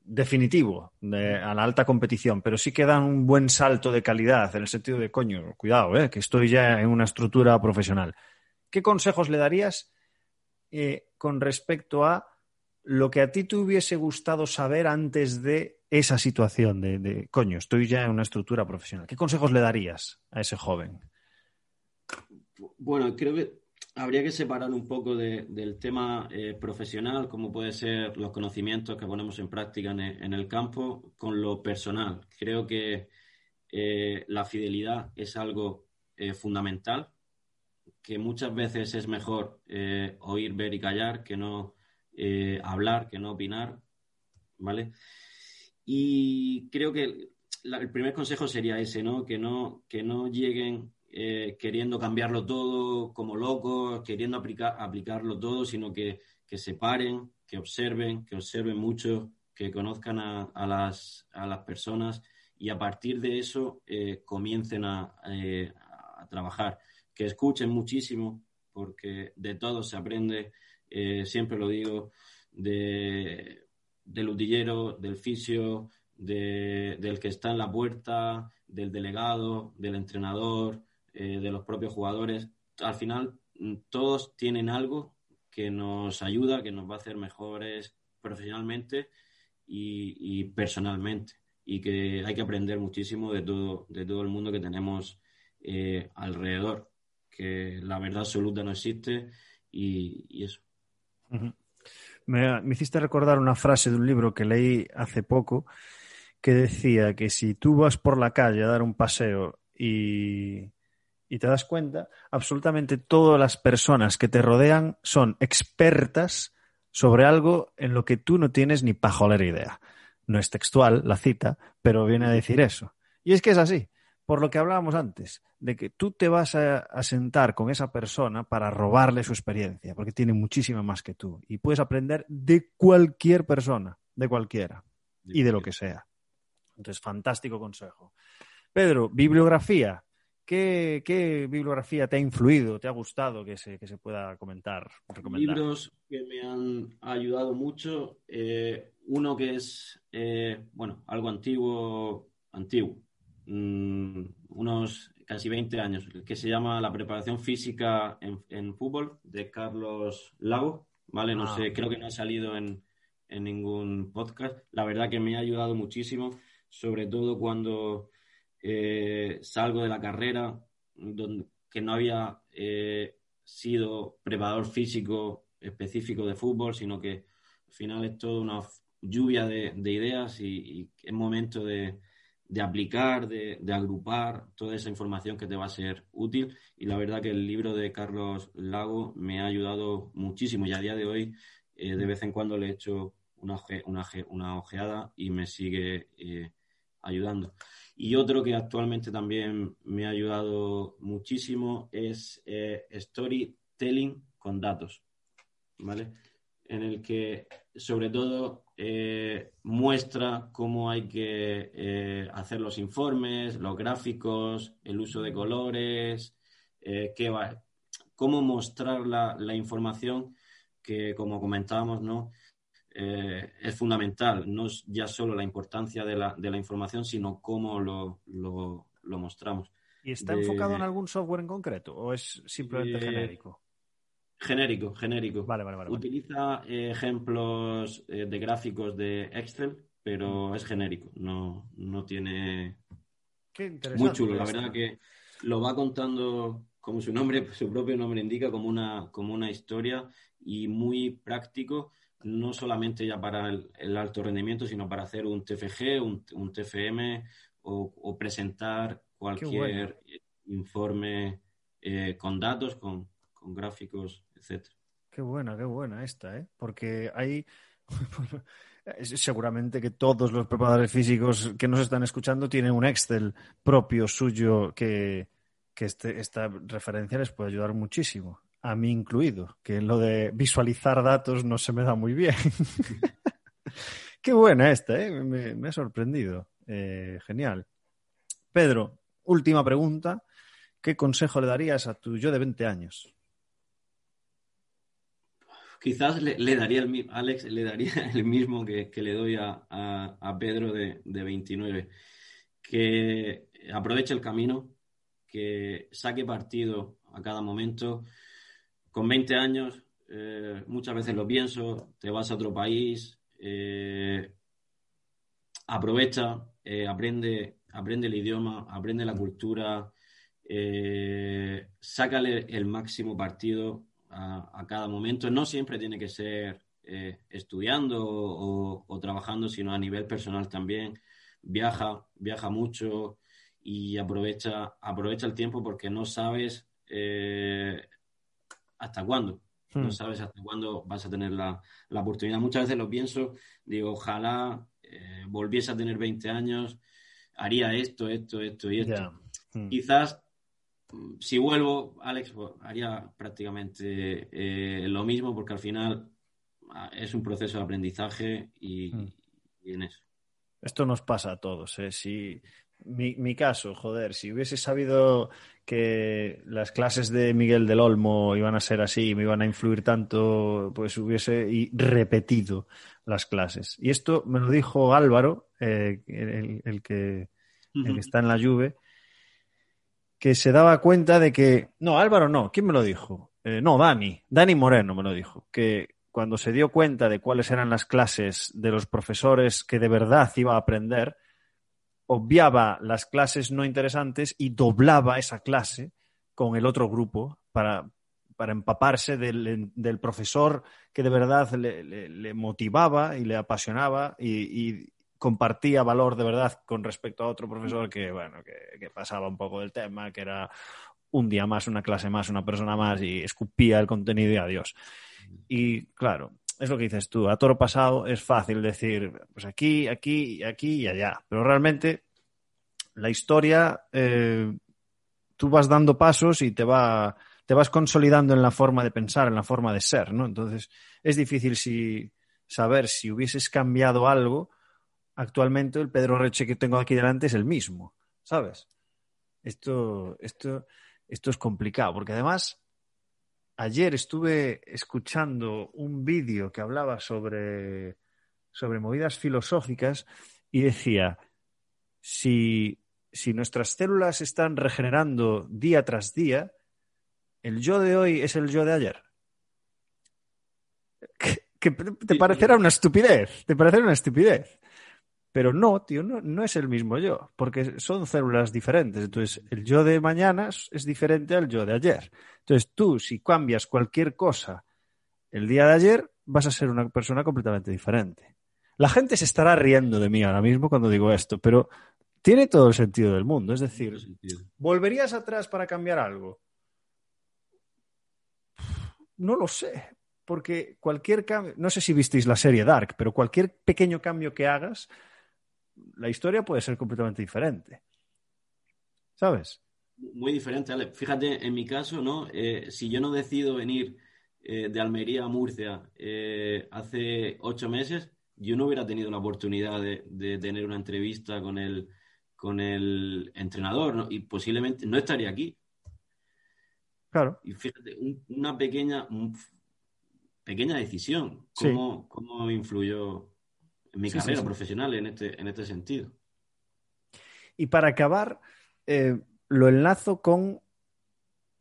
definitivo a la alta competición, pero sí que dan un buen salto de calidad en el sentido de, coño, cuidado, ¿eh? que estoy ya en una estructura profesional. ¿Qué consejos le darías eh, con respecto a lo que a ti te hubiese gustado saber antes de esa situación de, coño, estoy ya en una estructura profesional. ¿Qué consejos le darías a ese joven? Bueno, creo que habría que separar un poco del tema eh, profesional, como puede ser los conocimientos que ponemos en práctica en el, campo, con lo personal. Creo que eh, la fidelidad es algo eh, fundamental, que muchas veces es mejor oír, ver y callar que no eh, hablar que no opinar, ¿vale? Y creo que el primer consejo sería ese, ¿no? Que no, que no lleguen eh, queriendo cambiarlo todo como locos, queriendo aplicar, aplicarlo todo, sino que, que se paren, que observen, que observen mucho, que conozcan a, las, a las personas y a partir de eso eh, comiencen a, a, trabajar. Que escuchen muchísimo, porque de todo se aprende, siempre lo digo, de, del utillero, del fisio, del que está en la puerta, del delegado, del entrenador, eh, de los propios jugadores. Al final, mm, todos tienen algo que nos ayuda, que nos va a hacer mejores profesionalmente y, personalmente. Y que hay que aprender muchísimo de todo, de todo el mundo que tenemos eh, alrededor. Que la verdad absoluta no existe y, eso. Me, hiciste recordar una frase de un libro que leí hace poco que decía que si tú vas por la calle a dar un paseo y, te das cuenta, absolutamente todas las personas que te rodean son expertas sobre algo en lo que tú no tienes ni pajolera idea. No es textual la cita, pero viene a decir eso. Y es que es así, por lo que hablábamos antes, de que tú te vas a, a sentar con esa persona para robarle su experiencia, porque tiene muchísima más que tú. Y puedes aprender de cualquier persona, de cualquiera, y de lo que sea. Entonces, fantástico consejo. Pedro, bibliografía. ¿Qué, bibliografía te ha influido, te ha gustado que se, que se pueda comentar? Libros que me han ayudado mucho. Eh, uno que es, eh, bueno, algo antiguo, antiguo, mm, unos casi 20 años, que se llama La preparación física en, fútbol, de Carlos Lago. ¿vale? No ah. sé, creo que no ha salido en, en ningún podcast. La verdad que me ha ayudado muchísimo sobre todo cuando eh, salgo de la carrera, donde, que no había eh, sido preparador físico específico de fútbol, sino que al final es toda una lluvia de, ideas y, es momento de, aplicar, de, agrupar toda esa información que te va a ser útil. Y la verdad que el libro de Carlos Lago me ha ayudado muchísimo y a día de hoy eh, de vez en cuando le he hecho una, una, una ojeada y me sigue ayudando. Y otro que actualmente también me ha ayudado muchísimo es eh, storytelling con datos, ¿vale? En el que sobre todo eh, muestra cómo hay que eh, hacer los informes, los gráficos, el uso de colores, qué va, cómo mostrar la, la información que, como comentábamos, ¿no? Eh, es fundamental. No es ya solo la importancia de la, de la información, sino cómo lo, lo, mostramos. ¿Y está enfocado en algún software en concreto o es simplemente genérico? Genérico, genérico. Vale, vale, vale. Utiliza eh, ejemplos eh, de gráficos de Excel, pero mm. es genérico. No, no tiene. Muy chulo, la verdad que lo va contando como su nombre, <laughs> su propio nombre indica, como una, como una historia y muy práctico no solamente ya para el, alto rendimiento, sino para hacer un TFG, un, TFM o, presentar cualquier informe eh, con datos, con, gráficos, Qué buena, qué buena esta, ¿eh? Porque hay <laughs> seguramente que todos los preparadores físicos que nos están escuchando tienen un Excel propio suyo que, que este, esta referencia les puede ayudar muchísimo a mí incluido, que lo de visualizar datos no se me da muy bien. <laughs> Qué buena esta, ¿eh? me, ha sorprendido. Eh, genial. Pedro, última pregunta. ¿Qué consejo le darías a tu yo de 20 años? Quizás le, daría el Alex le daría <laughs> el mismo que, le doy a, Pedro de, de 29. Que aproveche el camino, que saque partido a cada momento, con 20 años, eh, muchas veces lo pienso, te vas a otro país, eh, aprovecha, eh, aprende, aprende el idioma, aprende la cultura, sácale el máximo partido a, cada momento. No siempre tiene que ser estudiando o, o, trabajando, sino a nivel personal también. Viaja, viaja mucho y aprovecha, aprovecha el tiempo porque no sabes hasta cuándo. No hmm. sabes hasta cuándo vas a tener la, oportunidad. Muchas veces lo pienso, digo, ojalá eh, volviese a tener 20 años, haría esto, esto, esto y esto. Hmm. Quizás si vuelvo, Alex, pues, haría prácticamente eh, lo mismo porque al final ah, es un proceso de aprendizaje y, mm. en eso. Esto nos pasa a todos. ¿eh? Si, mi, mi, caso, joder, si hubiese sabido que las clases de Miguel del Olmo iban a ser así, me iban a influir tanto, pues hubiese repetido las clases. Y esto me lo dijo Álvaro, eh, el, que, el que está en la lluvia que se daba cuenta de que. No, Álvaro no. ¿Quién me lo dijo? Eh, no, Dani. Dani Moreno me lo dijo. Que cuando se dio cuenta de cuáles eran las clases de los profesores que de verdad iba a aprender, obviaba las clases no interesantes y doblaba esa clase con el otro grupo para, para empaparse del, del, profesor que de verdad le, motivaba y le apasionaba y, compartía valor de verdad con respecto a otro profesor que, bueno, que, pasaba un poco del tema, que era un día más, una clase más, una persona más y escupía el contenido y adiós. Y claro, es lo que dices tú, a toro pasado es fácil decir, pues aquí, aquí, aquí y allá, pero realmente la historia, eh, tú vas dando pasos y te va te vas consolidando en la forma de pensar, en la forma de ser, ¿no? Entonces, es difícil si, saber si hubieses cambiado algo actualmente el Pedro Reche que tengo aquí delante es el mismo, ¿sabes? Esto, esto, esto es complicado, porque además ayer estuve escuchando un vídeo que hablaba sobre, sobre movidas filosóficas y decía, si, si nuestras células están regenerando día tras día, el yo de hoy es el yo de ayer. Que, te parecerá una estupidez, te parecerá una estupidez. Pero no, tío, no, no, es el mismo yo, porque son células diferentes. Entonces, el yo de mañana es diferente al yo de ayer. Entonces, tú, si cambias cualquier cosa el día de ayer, vas a ser una persona completamente diferente. La gente se estará riendo de mí ahora mismo cuando digo esto, pero tiene todo el sentido del mundo. Es decir, ¿volverías atrás para cambiar algo? No lo sé, porque cualquier cambio, no sé si visteis la serie Dark, pero cualquier pequeño cambio que hagas la historia puede ser completamente diferente. ¿Sabes? Muy diferente. Fíjate, en mi caso, ¿no? Eh, si yo no decido venir eh, de Almería a Murcia eh, hace ocho meses, yo no hubiera tenido la oportunidad de, tener una entrevista con el, con el entrenador y posiblemente no estaría aquí. Claro. Y fíjate, una pequeña, pequeña decisión, cómo, cómo influyó en mi carrera profesional en este, en este sentido. Y para acabar, eh, lo enlazo con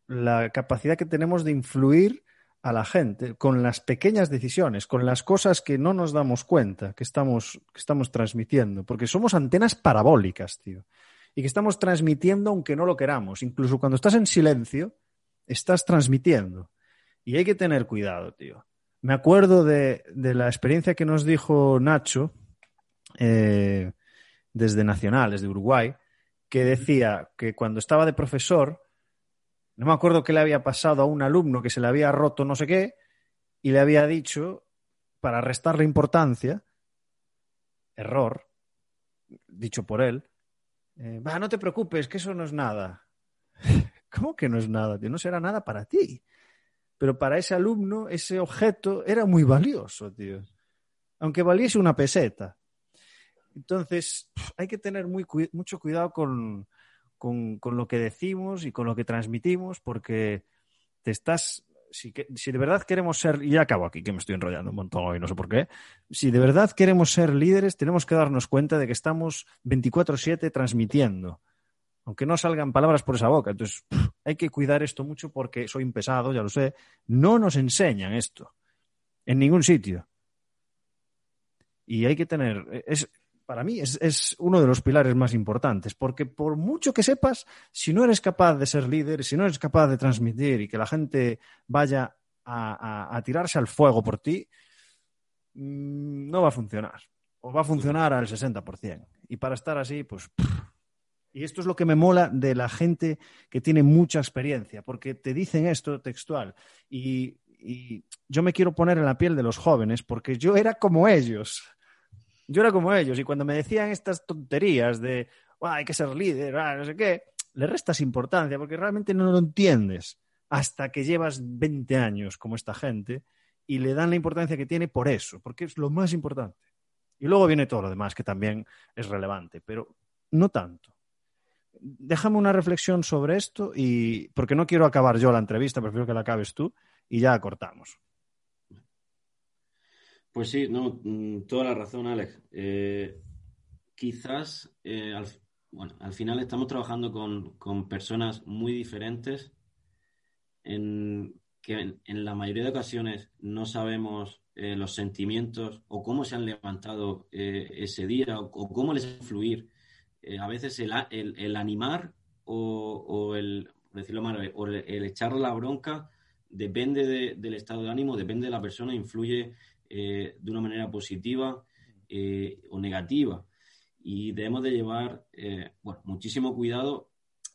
la capacidad que tenemos de influir a la gente con las pequeñas decisiones, con las cosas que no nos damos cuenta que estamos, que estamos transmitiendo, porque somos antenas parabólicas, tío, y que estamos transmitiendo aunque no lo queramos. Incluso cuando estás en silencio, estás transmitiendo. Y hay que tener cuidado, tío me acuerdo de, la experiencia que nos dijo Nacho eh, desde Nacional, desde Uruguay, que decía que cuando estaba de profesor, no me acuerdo qué le había pasado a un alumno que se le había roto no sé qué, y le había dicho, para restarle importancia, error, dicho por él, eh, va, no te preocupes, que eso no es nada. <laughs> ¿Cómo que no es nada? No será nada para ti. Pero para ese alumno, ese objeto era muy valioso, tío. Aunque valiese una peseta. Entonces, hay que tener mucho cuidado con, con, lo que decimos y con lo que transmitimos, porque te estás. Si, si, de verdad queremos ser, y ya acabo aquí, que me estoy enrollando un montón hoy, no sé por qué. Si de verdad queremos ser líderes, tenemos que darnos cuenta de que estamos 24-7 transmitiendo aunque no salgan palabras por esa boca. Entonces, hay que cuidar esto mucho porque soy un pesado, ya lo sé. No nos enseñan esto en ningún sitio. Y hay que tener, es, para mí es, es, uno de los pilares más importantes, porque por mucho que sepas, si no eres capaz de ser líder, si no eres capaz de transmitir y que la gente vaya a, a, tirarse al fuego por ti, mm, no va a funcionar. O va a funcionar al 60%. Y para estar así, pues y esto es lo que me mola de la gente que tiene mucha experiencia, porque te dicen esto textual. Y, yo me quiero poner en la piel de los jóvenes, porque yo era como ellos. Yo era como ellos. Y cuando me decían estas tonterías de hay que ser líder, no sé qué, le restas importancia porque realmente no lo entiendes hasta que llevas 20 años como esta gente y le dan la importancia que tiene por eso, porque es lo más importante. Y luego viene todo lo demás que también es relevante, pero no tanto. Déjame una reflexión sobre esto y porque no quiero acabar yo la entrevista, prefiero que la acabes tú y ya cortamos. Pues sí, no, mm, toda la razón, Alex. Eh, quizás eh, al, bueno, al final estamos trabajando con, personas muy diferentes en que en, la mayoría de ocasiones no sabemos eh, los sentimientos o cómo se han levantado ese día o, cómo les influir. A veces el, el, animar o, el, decirlo mal, el, echar la bronca depende del estado de ánimo, depende de la persona, influye de una manera positiva o negativa y debemos de llevar eh, bueno, muchísimo cuidado.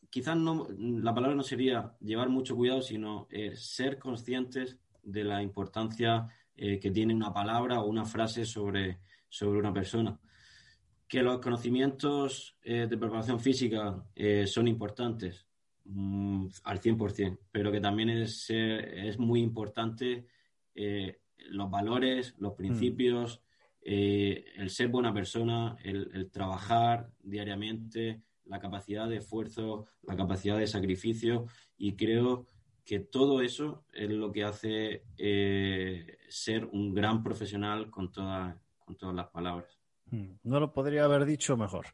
Quizás no, la palabra no sería llevar mucho cuidado, sino eh, ser conscientes de la importancia eh, que tiene una palabra o una frase sobre, sobre una persona. Que los conocimientos de preparación física son importantes mm, al 100%, pero que también es, es muy importante los valores, los mm. principios, eh, el ser buena persona, el, trabajar diariamente, la capacidad de esfuerzo, la capacidad de sacrificio y creo que todo eso es lo que hace eh, ser un gran profesional con, con todas las palabras. Hmm, no lo podría haber dicho mejor.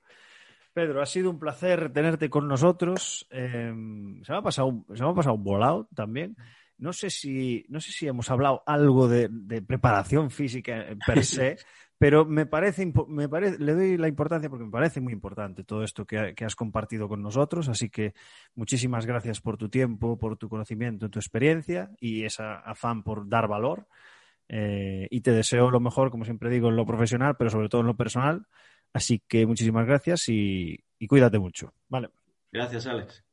Pedro, ha sido un placer tenerte con nosotros. Em, se, me ha pasado, se me ha pasado un volado también. No sé si, no sé si hemos hablado algo de, preparación física per <laughs> se, pero me parece, me parece, le doy la importancia porque me parece muy importante todo esto que, has compartido con nosotros. Así que muchísimas gracias por tu tiempo, por tu conocimiento, tu experiencia y esa afán por dar valor. Eh, y te deseo lo mejor, como siempre digo, en lo profesional, pero sobre todo en lo personal. Así que muchísimas gracias y, y cuídate mucho. Vale. Gracias, Alex.